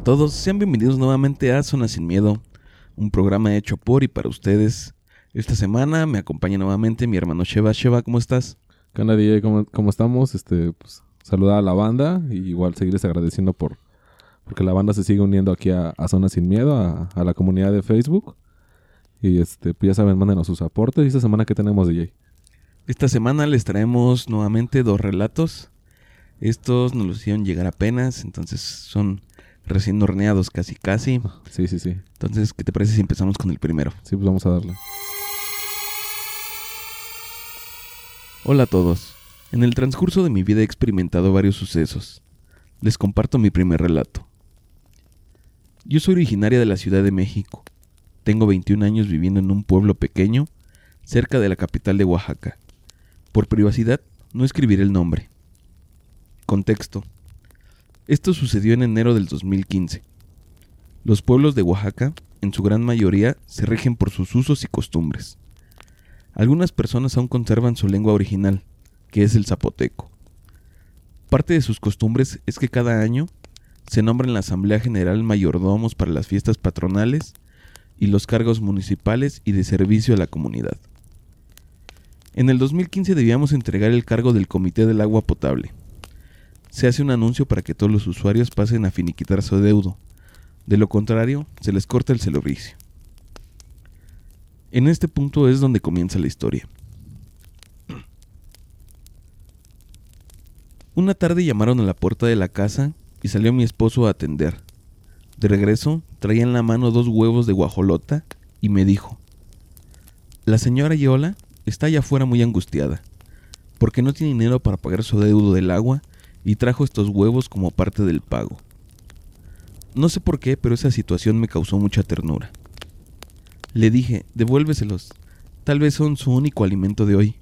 A todos, sean bienvenidos nuevamente a Zona Sin Miedo, un programa hecho por y para ustedes. Esta semana me acompaña nuevamente mi hermano Sheva. Sheva, ¿cómo estás? ¿Qué onda, DJ? ¿Cómo, cómo estamos? Este, pues, saludar a la banda y igual seguirles agradeciendo por porque la banda se sigue uniendo aquí a, a Zona Sin Miedo, a, a la comunidad de Facebook. Y este, pues ya saben, mándenos sus aportes. ¿Y esta semana qué tenemos, DJ? Esta semana les traemos nuevamente dos relatos. Estos nos los hicieron llegar apenas, entonces son recién horneados casi casi. Sí, sí, sí. Entonces, ¿qué te parece si empezamos con el primero? Sí, pues vamos a darle. Hola a todos. En el transcurso de mi vida he experimentado varios sucesos. Les comparto mi primer relato. Yo soy originaria de la Ciudad de México. Tengo 21 años viviendo en un pueblo pequeño, cerca de la capital de Oaxaca. Por privacidad, no escribiré el nombre. Contexto. Esto sucedió en enero del 2015. Los pueblos de Oaxaca, en su gran mayoría, se rigen por sus usos y costumbres. Algunas personas aún conservan su lengua original, que es el zapoteco. Parte de sus costumbres es que cada año se nombra en la Asamblea General mayordomos para las fiestas patronales y los cargos municipales y de servicio a la comunidad. En el 2015 debíamos entregar el cargo del Comité del Agua Potable. Se hace un anuncio para que todos los usuarios pasen a finiquitar su deudo. De lo contrario, se les corta el servicio. En este punto es donde comienza la historia. Una tarde llamaron a la puerta de la casa y salió mi esposo a atender. De regreso, traía en la mano dos huevos de guajolota y me dijo, La señora Yola está allá afuera muy angustiada, porque no tiene dinero para pagar su deudo del agua y trajo estos huevos como parte del pago. No sé por qué, pero esa situación me causó mucha ternura. Le dije, devuélveselos, tal vez son su único alimento de hoy.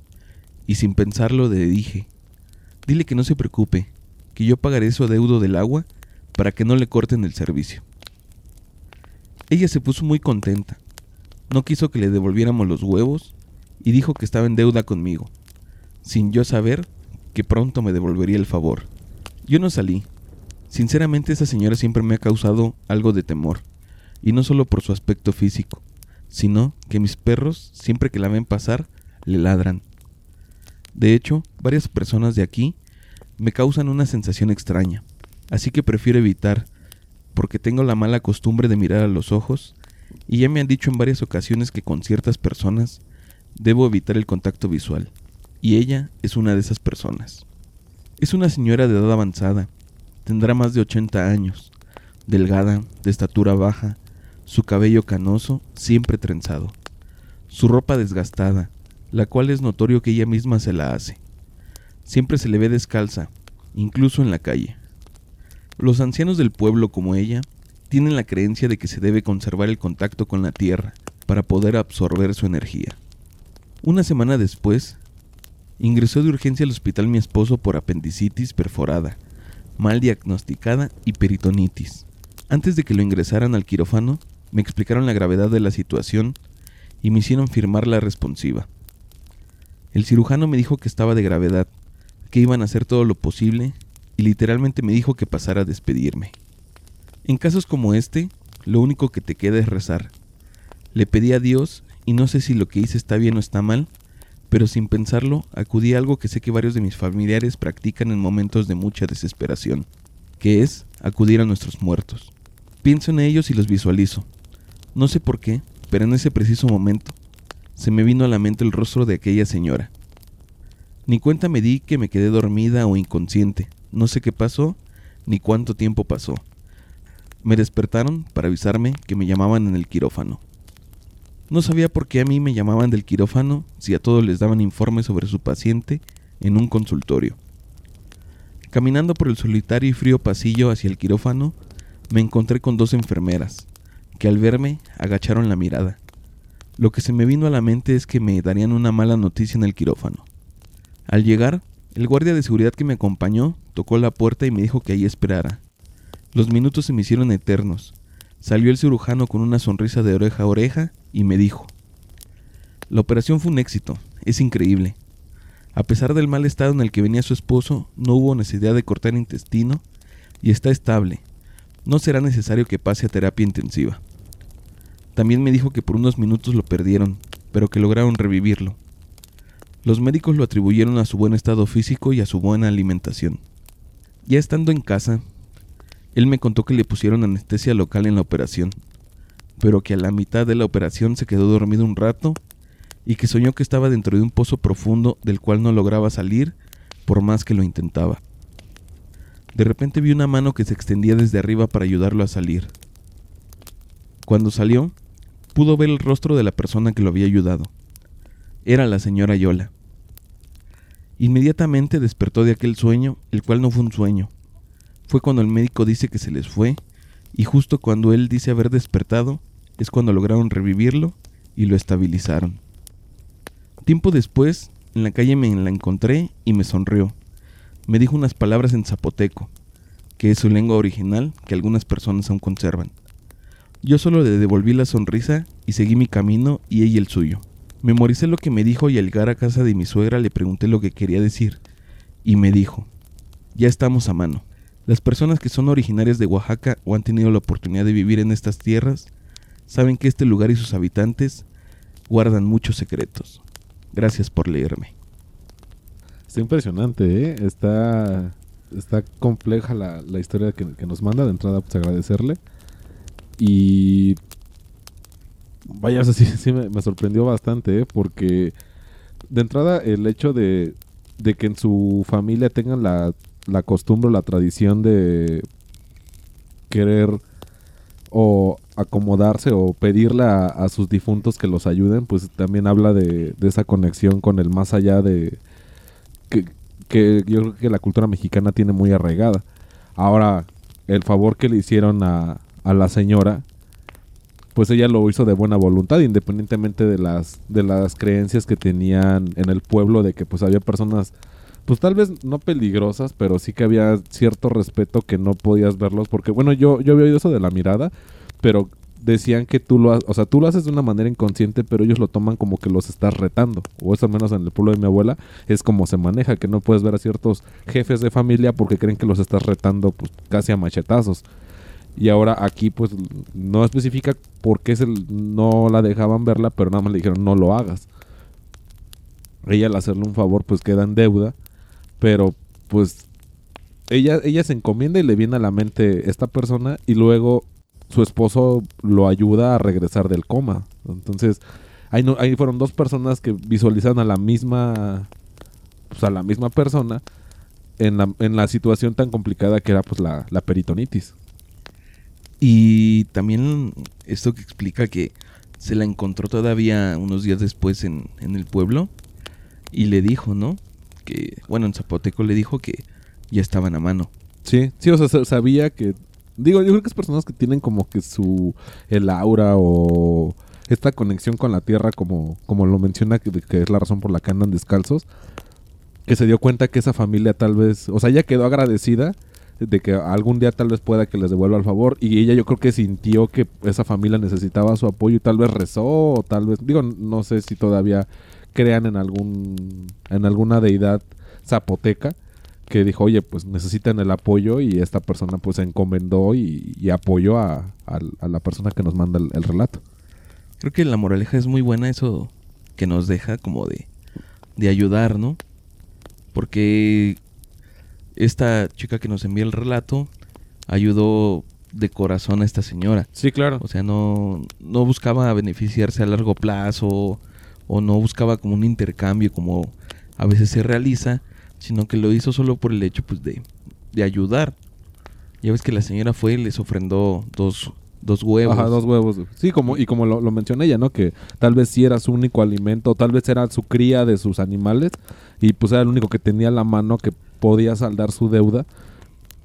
Y sin pensarlo le dije, dile que no se preocupe, que yo pagaré su adeudo del agua para que no le corten el servicio. Ella se puso muy contenta. No quiso que le devolviéramos los huevos y dijo que estaba en deuda conmigo, sin yo saber que pronto me devolvería el favor. Yo no salí. Sinceramente esa señora siempre me ha causado algo de temor, y no solo por su aspecto físico, sino que mis perros, siempre que la ven pasar, le ladran. De hecho, varias personas de aquí me causan una sensación extraña, así que prefiero evitar, porque tengo la mala costumbre de mirar a los ojos, y ya me han dicho en varias ocasiones que con ciertas personas debo evitar el contacto visual, y ella es una de esas personas. Es una señora de edad avanzada, tendrá más de 80 años, delgada, de estatura baja, su cabello canoso, siempre trenzado, su ropa desgastada, la cual es notorio que ella misma se la hace. Siempre se le ve descalza, incluso en la calle. Los ancianos del pueblo como ella tienen la creencia de que se debe conservar el contacto con la tierra para poder absorber su energía. Una semana después, ingresó de urgencia al hospital mi esposo por apendicitis perforada, mal diagnosticada y peritonitis. Antes de que lo ingresaran al quirófano, me explicaron la gravedad de la situación y me hicieron firmar la responsiva. El cirujano me dijo que estaba de gravedad que iban a hacer todo lo posible y literalmente me dijo que pasara a despedirme. En casos como este, lo único que te queda es rezar. Le pedí a Dios y no sé si lo que hice está bien o está mal, pero sin pensarlo acudí a algo que sé que varios de mis familiares practican en momentos de mucha desesperación, que es acudir a nuestros muertos. Pienso en ellos y los visualizo. No sé por qué, pero en ese preciso momento se me vino a la mente el rostro de aquella señora, ni cuenta me di que me quedé dormida o inconsciente. No sé qué pasó, ni cuánto tiempo pasó. Me despertaron para avisarme que me llamaban en el quirófano. No sabía por qué a mí me llamaban del quirófano si a todos les daban informes sobre su paciente en un consultorio. Caminando por el solitario y frío pasillo hacia el quirófano, me encontré con dos enfermeras, que al verme agacharon la mirada. Lo que se me vino a la mente es que me darían una mala noticia en el quirófano. Al llegar, el guardia de seguridad que me acompañó tocó la puerta y me dijo que ahí esperara. Los minutos se me hicieron eternos. Salió el cirujano con una sonrisa de oreja a oreja y me dijo, La operación fue un éxito, es increíble. A pesar del mal estado en el que venía su esposo, no hubo necesidad de cortar intestino y está estable. no será necesario que pase a terapia intensiva. También me dijo que por unos minutos lo perdieron, pero que lograron revivirlo. Los médicos lo atribuyeron a su buen estado físico y a su buena alimentación. Ya estando en casa, él me contó que le pusieron anestesia local en la operación, pero que a la mitad de la operación se quedó dormido un rato y que soñó que estaba dentro de un pozo profundo del cual no lograba salir por más que lo intentaba. De repente vi una mano que se extendía desde arriba para ayudarlo a salir. Cuando salió, pudo ver el rostro de la persona que lo había ayudado. Era la señora Yola. Inmediatamente despertó de aquel sueño, el cual no fue un sueño. Fue cuando el médico dice que se les fue, y justo cuando él dice haber despertado, es cuando lograron revivirlo y lo estabilizaron. Tiempo después, en la calle me la encontré y me sonrió. Me dijo unas palabras en zapoteco, que es su lengua original que algunas personas aún conservan. Yo solo le devolví la sonrisa y seguí mi camino y ella el suyo. Memoricé lo que me dijo y al llegar a casa de mi suegra le pregunté lo que quería decir. Y me dijo, ya estamos a mano. Las personas que son originarias de Oaxaca o han tenido la oportunidad de vivir en estas tierras saben que este lugar y sus habitantes guardan muchos secretos. Gracias por leerme. Está impresionante, ¿eh? Está, está compleja la, historia que, nos manda. De entrada, pues agradecerle. Y. Vaya, sí, sí me, sorprendió bastante, ¿eh? Porque de entrada, el hecho de, de que en su familia tengan la, la costumbre, la tradición de querer o acomodarse o pedirle a, sus difuntos que los ayuden, pues también habla de, esa conexión con el más allá de que, yo creo que la cultura mexicana tiene muy arraigada. Ahora, el favor que le hicieron a, a la señora, pues ella lo hizo de buena voluntad, independientemente de las, de las creencias que tenían en el pueblo, de que pues había personas pues tal vez no peligrosas, pero sí que había cierto respeto que no podías verlos porque bueno, yo yo había oído eso de la mirada, pero decían que tú lo, o sea, tú lo haces de una manera inconsciente, pero ellos lo toman como que los estás retando. O eso al menos en el pueblo de mi abuela es como se maneja, que no puedes ver a ciertos jefes de familia porque creen que los estás retando pues casi a machetazos. Y ahora aquí pues no especifica por qué no la dejaban verla, pero nada más le dijeron no lo hagas. Ella al hacerle un favor pues queda en deuda pero pues ella, ella se encomienda y le viene a la mente esta persona y luego su esposo lo ayuda a regresar del coma. Entonces, ahí, no, ahí fueron dos personas que visualizan a la misma, pues a la misma persona en la, en la situación tan complicada que era pues la, la peritonitis. Y también esto que explica que se la encontró todavía unos días después en, en el pueblo y le dijo, ¿no? Que, bueno, en Zapoteco le dijo que ya estaban a mano. Sí, sí, o sea, sabía que, digo, yo creo que es personas que tienen como que su, el aura o esta conexión con la tierra, como, como lo menciona, que, es la razón por la que andan descalzos, que se dio cuenta que esa familia tal vez, o sea, ella quedó agradecida de que algún día tal vez pueda que les devuelva el favor y ella yo creo que sintió que esa familia necesitaba su apoyo y tal vez rezó o tal vez digo no sé si todavía crean en algún en alguna deidad zapoteca que dijo, oye, pues necesitan el apoyo y esta persona pues se encomendó y, apoyó a, la persona que nos manda el, relato. Creo que la moraleja es muy buena eso que nos deja como de, de ayudar, ¿no? Porque esta chica que nos envía el relato ayudó de corazón a esta señora. Sí, claro. O sea, no, no buscaba beneficiarse a largo plazo o no buscaba como un intercambio como a veces se realiza, sino que lo hizo solo por el hecho pues de, de ayudar. Ya ves que la señora fue y les ofrendó dos, dos huevos. Ajá, dos huevos. Sí, como, y como lo, lo mencioné ella, ¿no? Que tal vez sí era su único alimento, tal vez era su cría de sus animales, y pues era el único que tenía la mano que podía saldar su deuda.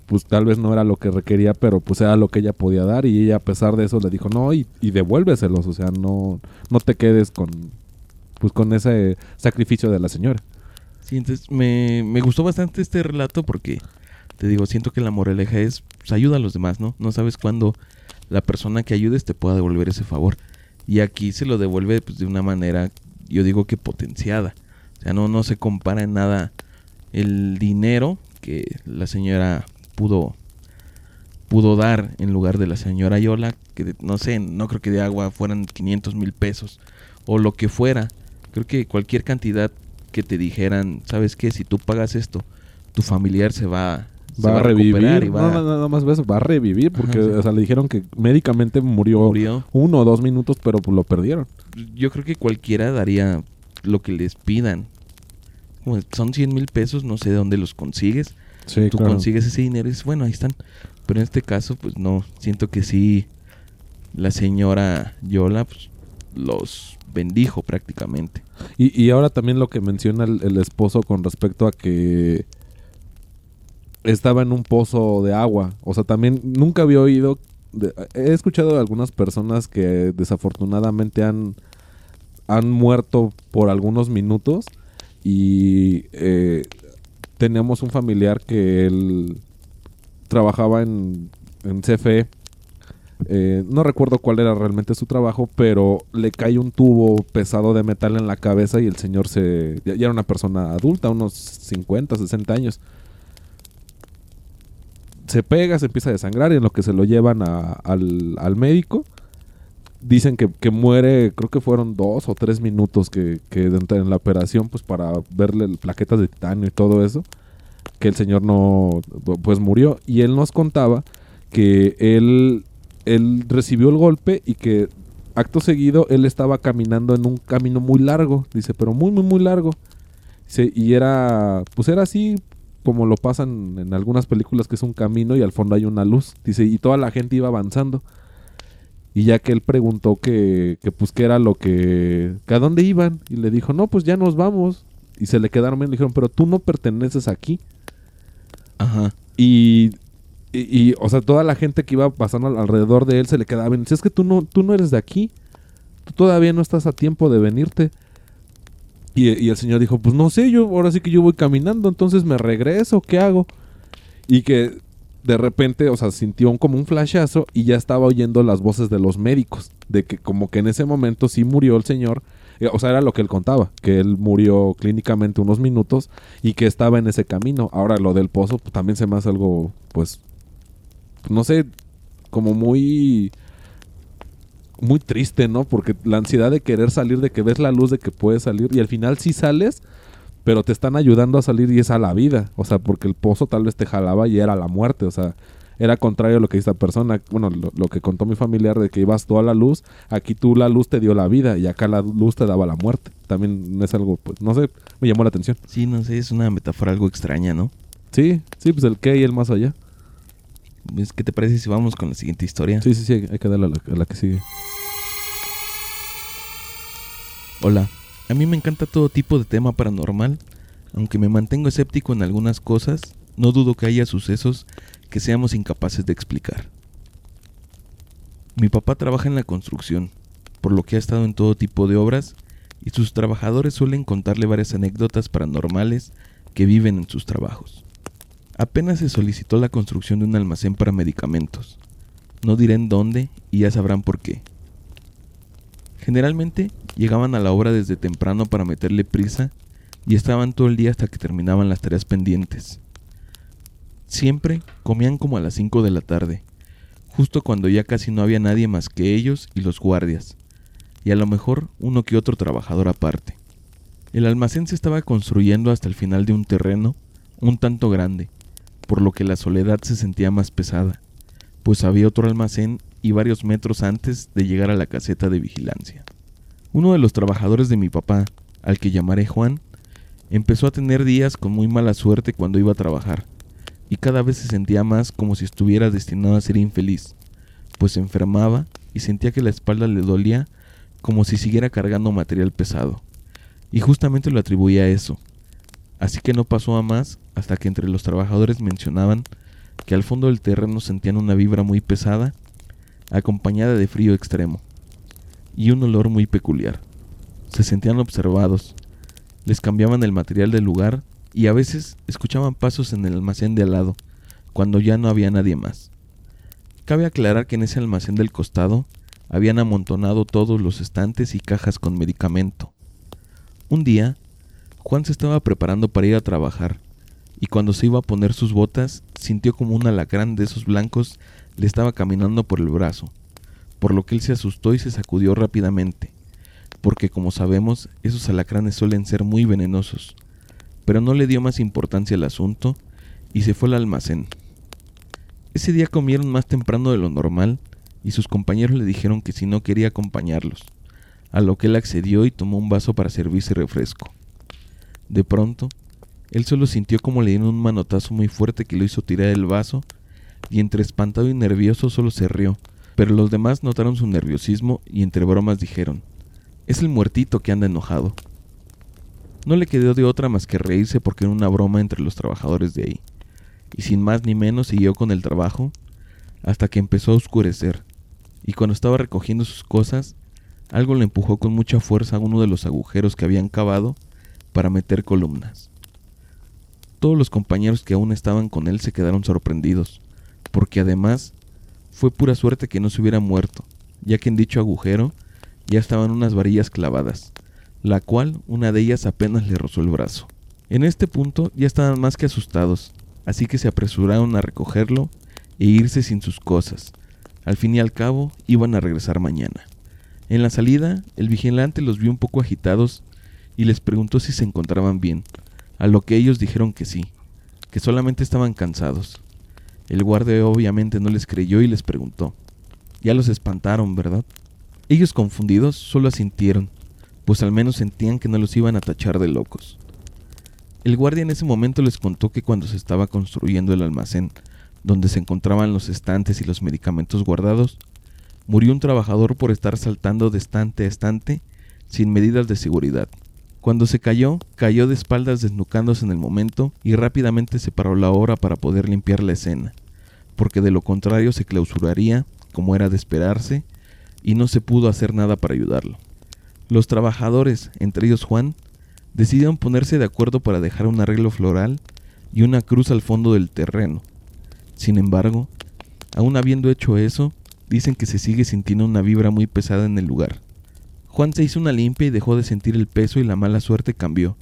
Pues tal vez no era lo que requería, pero pues era lo que ella podía dar, y ella a pesar de eso le dijo, no, y, y devuélveselos, o sea, no, no te quedes con, pues con ese sacrificio de la señora. Sí, entonces me, me gustó bastante este relato porque, te digo, siento que la moraleja es, pues ayuda a los demás, ¿no? No sabes cuándo la persona que ayudes te pueda devolver ese favor. Y aquí se lo devuelve pues, de una manera, yo digo que potenciada. O sea, no, no se compara en nada el dinero que la señora pudo pudo dar en lugar de la señora Yola, que no sé, no creo que de agua fueran 500 mil pesos o lo que fuera. Creo que cualquier cantidad que te dijeran, ¿sabes qué? Si tú pagas esto, tu familiar se va, se Va, a revivir. y va No, no, nada más eso, va a revivir porque Ajá, sí. o sea, le dijeron que médicamente murió, murió. uno o dos minutos, pero pues, lo perdieron. Yo creo que cualquiera daría lo que les pidan. Son 100 mil pesos, no sé de dónde los consigues. Sí, tú consigues ese dinero y dices, bueno, ahí están. Pero en este caso, pues no, siento que sí, la señora Yola pues, los bendijo prácticamente. Y, y ahora también lo que menciona el, esposo con respecto a que estaba en un pozo de agua. O sea, también nunca había oído. he escuchado de algunas personas que desafortunadamente han, han muerto por algunos minutos. Y eh, teníamos un familiar que él trabajaba en, en CFE. Eh, no recuerdo cuál era realmente su trabajo, pero le cae un tubo pesado de metal en la cabeza y el señor se... Ya, era una persona adulta, unos 50, 60 años. Se pega, se empieza a desangrar y en lo que se lo llevan al, al médico, dicen que, que muere, creo que fueron dos o tres minutos que, que en la operación, pues para verle plaquetas de titanio y todo eso, que el señor no, pues murió. Y él nos contaba que él, él recibió el golpe y que acto seguido él estaba caminando en un camino muy largo, dice, pero muy, muy, muy largo. Dice, y era, pues era así como lo pasan en algunas películas, que es un camino y al fondo hay una luz. Dice, y toda la gente iba avanzando. Y ya que él preguntó que, que pues qué era lo que, que a dónde iban, y le dijo, no, pues ya nos vamos. Y se le quedaron bien, le dijeron, pero tú no perteneces aquí. Ajá. Y, y, o sea, toda la gente que iba pasando al- alrededor de él se le quedaba bien. Dice, es que tú no, tú no eres de aquí. Tú todavía no estás a tiempo de venirte. Y, y el señor dijo, pues no sé, yo ahora sí que yo voy caminando, entonces me regreso, ¿qué hago? Y que de repente, o sea, sintió un, como un flashazo y ya estaba oyendo las voces de los médicos. De que como que en ese momento sí murió el señor. Eh, O sea, era lo que él contaba, que él murió clínicamente unos minutos y que estaba en ese camino. Ahora lo del pozo pues, también se me hace algo, pues, no sé, como muy muy triste, ¿no? Porque la ansiedad de querer salir, de que ves la luz de que puedes salir y al final sí sales, pero te están ayudando a salir y es a la vida, o sea, porque el pozo tal vez te jalaba y era la muerte, o sea, era contrario a lo que dice esta persona, bueno, lo, lo que contó mi familiar de que ibas tú a la luz, aquí tú la luz te dio la vida y acá la luz te daba la muerte. También es algo, pues, no sé, me llamó la atención. Sí, no sé, es una metáfora algo extraña, ¿no? Sí, sí, pues el qué y el más allá. Pues, ¿Qué te parece si vamos con la siguiente historia? Sí, sí, sí, hay que darle a la, a la que sigue. Hola, a mí me encanta todo tipo de tema paranormal, aunque me mantengo escéptico en algunas cosas, no dudo que haya sucesos que seamos incapaces de explicar. Mi papá trabaja en la construcción, por lo que ha estado en todo tipo de obras, y sus trabajadores suelen contarle varias anécdotas paranormales que viven en sus trabajos. Apenas se solicitó la construcción de un almacén para medicamentos. No diré en dónde y ya sabrán por qué. Generalmente llegaban a la obra desde temprano para meterle prisa y estaban todo el día hasta que terminaban las tareas pendientes. Siempre comían como a las 5 de la tarde, justo cuando ya casi no había nadie más que ellos y los guardias, y a lo mejor uno que otro trabajador aparte. El almacén se estaba construyendo hasta el final de un terreno un tanto grande, por lo que la soledad se sentía más pesada, pues había otro almacén y varios metros antes de llegar a la caseta de vigilancia. Uno de los trabajadores de mi papá, al que llamaré Juan, empezó a tener días con muy mala suerte cuando iba a trabajar, y cada vez se sentía más como si estuviera destinado a ser infeliz, pues se enfermaba y sentía que la espalda le dolía como si siguiera cargando material pesado, y justamente lo atribuía a eso. Así que no pasó a más hasta que entre los trabajadores mencionaban que al fondo del terreno sentían una vibra muy pesada, acompañada de frío extremo, y un olor muy peculiar. Se sentían observados, les cambiaban el material del lugar y a veces escuchaban pasos en el almacén de al lado, cuando ya no había nadie más. Cabe aclarar que en ese almacén del costado habían amontonado todos los estantes y cajas con medicamento. Un día, Juan se estaba preparando para ir a trabajar, y cuando se iba a poner sus botas, sintió como un alacrán de esos blancos le estaba caminando por el brazo, por lo que él se asustó y se sacudió rápidamente, porque como sabemos, esos alacranes suelen ser muy venenosos, pero no le dio más importancia al asunto y se fue al almacén. Ese día comieron más temprano de lo normal y sus compañeros le dijeron que si no quería acompañarlos, a lo que él accedió y tomó un vaso para servirse refresco. De pronto, él solo sintió como le dieron un manotazo muy fuerte que lo hizo tirar el vaso y entre espantado y nervioso solo se rió, pero los demás notaron su nerviosismo y entre bromas dijeron, es el muertito que anda enojado. No le quedó de otra más que reírse porque era una broma entre los trabajadores de ahí. Y sin más ni menos siguió con el trabajo hasta que empezó a oscurecer, y cuando estaba recogiendo sus cosas, algo le empujó con mucha fuerza a uno de los agujeros que habían cavado para meter columnas. Todos los compañeros que aún estaban con él se quedaron sorprendidos, porque además fue pura suerte que no se hubiera muerto, ya que en dicho agujero ya estaban unas varillas clavadas, la cual una de ellas apenas le rozó el brazo. En este punto ya estaban más que asustados, así que se apresuraron a recogerlo e irse sin sus cosas. Al fin y al cabo, iban a regresar mañana. En la salida, el vigilante los vio un poco agitados y les preguntó si se encontraban bien, a lo que ellos dijeron que sí, que solamente estaban cansados. El guardia obviamente no les creyó y les preguntó, ya los espantaron, ¿verdad? Ellos confundidos solo asintieron, pues al menos sentían que no los iban a tachar de locos. El guardia en ese momento les contó que cuando se estaba construyendo el almacén, donde se encontraban los estantes y los medicamentos guardados, murió un trabajador por estar saltando de estante a estante sin medidas de seguridad. Cuando se cayó, cayó de espaldas desnucándose en el momento y rápidamente se paró la hora para poder limpiar la escena, porque de lo contrario se clausuraría, como era de esperarse, y no se pudo hacer nada para ayudarlo. Los trabajadores, entre ellos Juan, decidieron ponerse de acuerdo para dejar un arreglo floral y una cruz al fondo del terreno. Sin embargo, aún habiendo hecho eso, dicen que se sigue sintiendo una vibra muy pesada en el lugar. Juan se hizo una limpia y dejó de sentir el peso y la mala suerte cambió,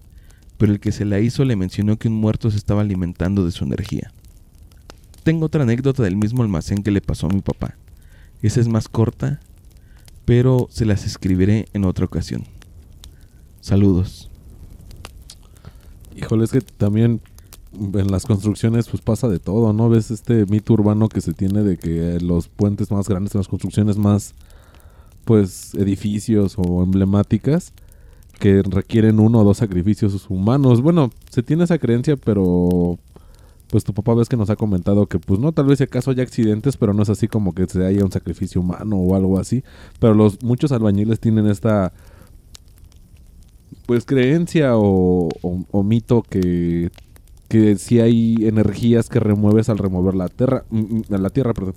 pero el que se la hizo le mencionó que un muerto se estaba alimentando de su energía. Tengo otra anécdota del mismo almacén que le pasó a mi papá. Esa es más corta, pero se las escribiré en otra ocasión. Saludos. Híjole, es que también en las construcciones pues pasa de todo, ¿no? Ves este mito urbano que se tiene de que los puentes más grandes, las construcciones más, pues, edificios o emblemáticas, que requieren uno o dos sacrificios humanos. Bueno, se tiene esa creencia, pero pues tu papá ves que nos ha comentado que pues no, tal vez si acaso haya accidentes, pero no es así como que se haya un sacrificio humano o algo así. Pero los muchos albañiles tienen esta pues creencia o, mito que, que si hay energías que remueves al remover la tierra, mm, mm, la tierra, perdón.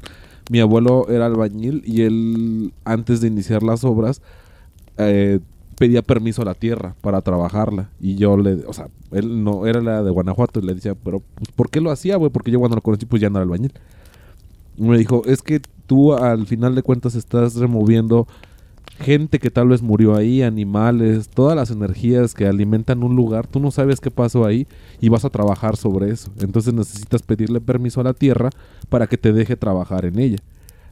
Mi abuelo era albañil y él antes de iniciar las obras eh, pedía permiso a la tierra para trabajarla y yo le, o sea, él no era la de Guanajuato y le decía, pero pues, ¿por qué lo hacía, güey? Porque yo cuando lo conocí pues ya no era albañil. me dijo, es que tú al final de cuentas estás removiendo gente que tal vez murió ahí, animales, todas las energías que alimentan un lugar, tú no sabes qué pasó ahí y vas a trabajar sobre eso. Entonces necesitas pedirle permiso a la tierra para que te deje trabajar en ella.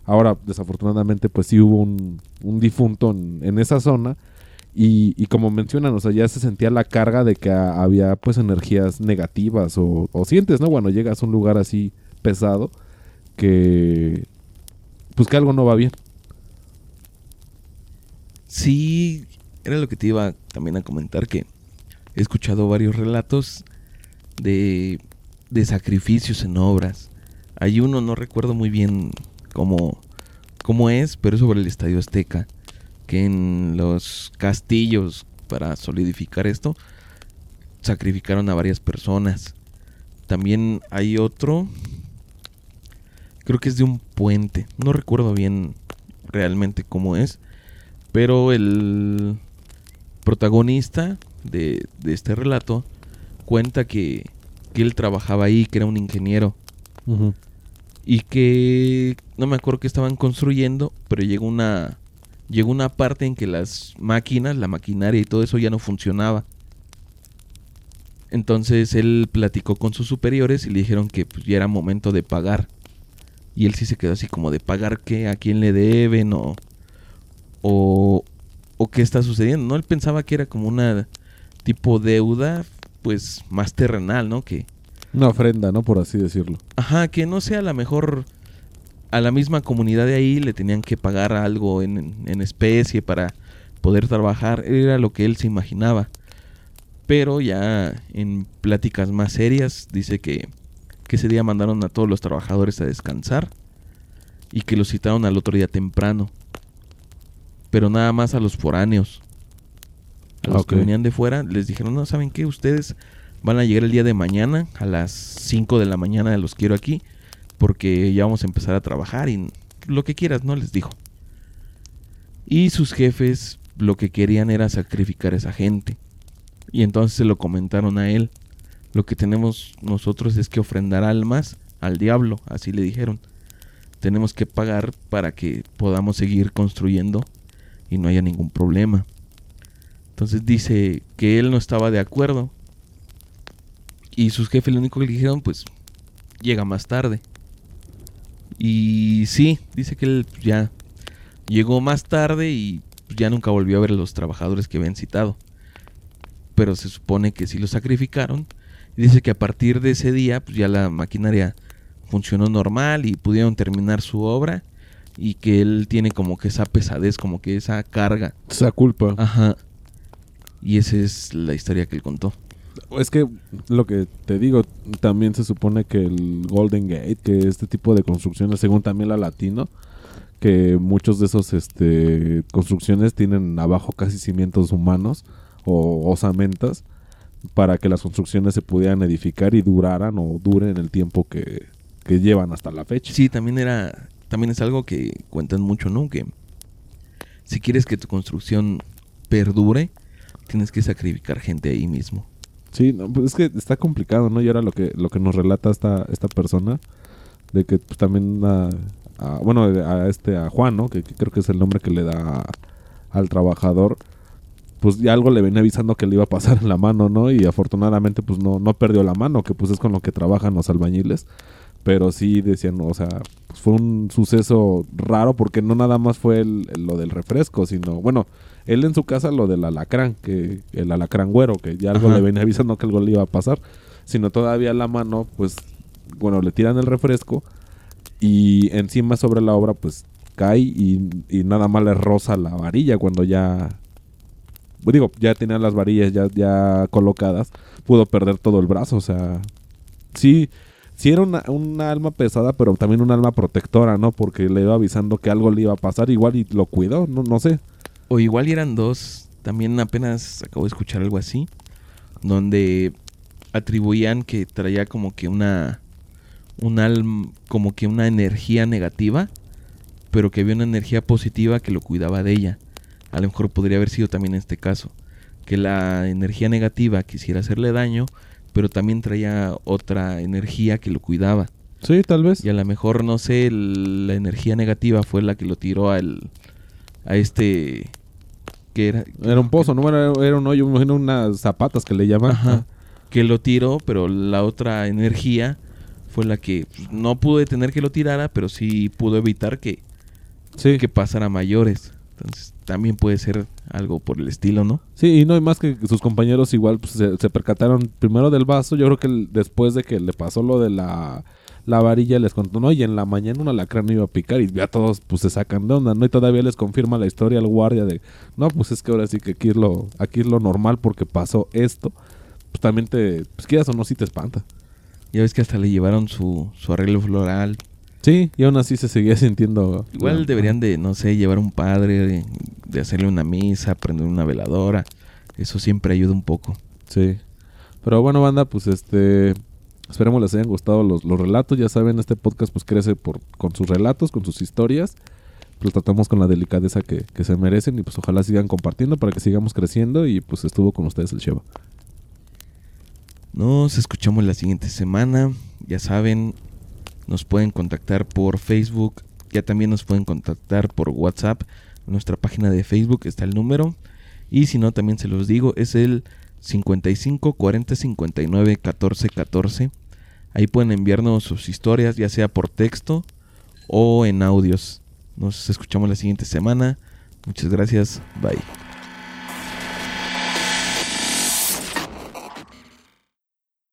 Ahora, desafortunadamente, pues sí hubo un, difunto en, esa zona y, como mencionan, o sea, ya se sentía la carga de que había pues energías negativas o, o sientes, ¿no? Bueno, llegas a un lugar así pesado que pues que algo no va bien. Sí, era lo que te iba también a comentar, que he escuchado varios relatos de, de sacrificios en obras. Hay uno, no recuerdo muy bien cómo, cómo es, pero es sobre el Estadio Azteca, que en los castillos, para solidificar esto, sacrificaron a varias personas. También hay otro, creo que es de un puente, no recuerdo bien realmente cómo es, pero el protagonista de, este relato cuenta que, él trabajaba ahí, que era un ingeniero. Y que no me acuerdo que estaban construyendo, pero llegó una llegó una parte en que las máquinas, la maquinaria y todo eso ya no funcionaba. Entonces él platicó con sus superiores y le dijeron que pues, ya era momento de pagar. Y él sí se quedó así como de pagar qué, a quién le deben o, o, o qué está sucediendo, ¿no? Él pensaba que era como una tipo deuda, pues más terrenal, ¿no? Que, Una ofrenda, ¿no? Por así decirlo. ajá, que no sea a la mejor a la misma comunidad de ahí le tenían que pagar algo en, en especie para poder trabajar, era lo que él se imaginaba. Pero ya en pláticas más serias dice que, que ese día mandaron a todos los trabajadores a descansar y que los citaron al otro día temprano. Pero nada más a los foráneos. A los que venían de fuera les dijeron, no, ¿saben qué? Ustedes van a llegar el día de mañana a las 5 de la mañana, los quiero aquí, porque ya vamos a empezar a trabajar y lo que quieras, ¿no? Les dijo. Y sus jefes lo que querían era sacrificar a esa gente. Y entonces se lo comentaron a él. Lo que tenemos nosotros es que ofrendar almas al diablo, así le dijeron. Tenemos que pagar para que podamos seguir construyendo y no haya ningún problema. Entonces dice que él no estaba de acuerdo. Y sus jefes lo único que le dijeron, pues, llega más tarde. Y sí, dice que él ya llegó más tarde y ya nunca volvió a ver a los trabajadores que habían citado. Pero se supone que sí lo sacrificaron. Dice que a partir de ese día, pues ya la maquinaria funcionó normal y pudieron terminar su obra. Y que él tiene como que esa pesadez, como que esa carga. Esa culpa. Ajá. Y esa es la historia que él contó. Es que lo que te digo, también se supone que el Golden Gate, que este tipo de construcciones, según también la Latino, que muchos de esos este, construcciones tienen abajo casi cimientos humanos o osamentas para que las construcciones se pudieran edificar y duraran o duren el tiempo que, que llevan hasta la fecha. Sí, también era, también es algo que cuentan mucho, ¿no? Que si quieres que tu construcción perdure, tienes que sacrificar gente ahí mismo. Sí, no, pues es que está complicado, ¿no? Y ahora lo que, lo que nos relata esta, esta persona, de que pues, también, bueno, a este, a Juan, ¿no? Que, que creo que es el nombre que le da al trabajador, pues ya algo le venía avisando que le iba a pasar en la mano, ¿no? Y afortunadamente, pues no, no perdió la mano, que pues es con lo que trabajan los albañiles. Pero sí decían, o sea, pues fue un suceso raro porque no nada más fue el- el- lo del refresco, sino, bueno, él en su casa lo del alacrán, que el alacrán güero, que ya algo Ajá. le venía avisando que algo le iba a pasar, sino todavía la mano, pues, bueno, le tiran el refresco y encima sobre la obra, pues, cae y, y nada más le roza la varilla cuando ya, digo, ya tenía las varillas ya, ya colocadas, pudo perder todo el brazo, o sea, sí, sí era una, alma pesada, pero también un alma protectora, ¿no? Porque le iba avisando que algo le iba a pasar, igual y lo cuidó, no, no sé. O igual eran dos, también apenas acabo de escuchar algo así, donde atribuían que traía como que una, un alma, como que una energía negativa, pero que había una energía positiva que lo cuidaba de ella. A lo mejor podría haber sido también este caso, que la energía negativa quisiera hacerle daño, pero también traía otra energía que lo cuidaba. Sí, tal vez. Y a lo mejor, no sé, el- la energía negativa fue la que lo tiró al, a este... que era? Era un pozo, ¿no? Era, era un hoyo, imagino unas zapatas que le llaman. Ajá. Que lo tiró, pero la otra energía fue la que pues, no pudo detener que lo tirara, pero sí pudo evitar que, Sí. que pasara a mayores. Entonces, también puede ser algo por el estilo, ¿no? Sí, y no hay más que sus compañeros igual pues, se, se percataron primero del vaso. Yo creo que después de que le pasó lo de la, la varilla, les contó, no, y en la mañana un alacrán iba a picar y ya todos pues se sacan de onda, ¿no? Y todavía les confirma la historia al guardia de, no, pues es que ahora sí que aquí es lo, aquí es lo normal porque pasó esto. Pues también te, pues quieras o no, sí te espanta. Ya ves que hasta le llevaron su, su arreglo floral. Sí, y aún así se seguía sintiendo... Igual deberían de, no sé, llevar un padre, de, hacerle una misa, prender una veladora. Eso siempre ayuda un poco. Sí. Pero bueno, banda, pues este. Esperemos les hayan gustado los, los relatos. Ya saben, este podcast pues crece por, con sus relatos, con sus historias. Los tratamos con la delicadeza que, que se merecen y pues ojalá sigan compartiendo para que sigamos creciendo. Y pues estuvo con ustedes el Sheva. Nos escuchamos la siguiente semana. Ya saben, nos pueden contactar por Facebook. Ya también nos pueden contactar por WhatsApp. Nuestra página de Facebook está el número. Y si no, también se los digo, es el 55 40 59 14 14. Ahí pueden enviarnos sus historias, ya sea por texto o en audios. Nos escuchamos la siguiente semana. Muchas gracias. Bye.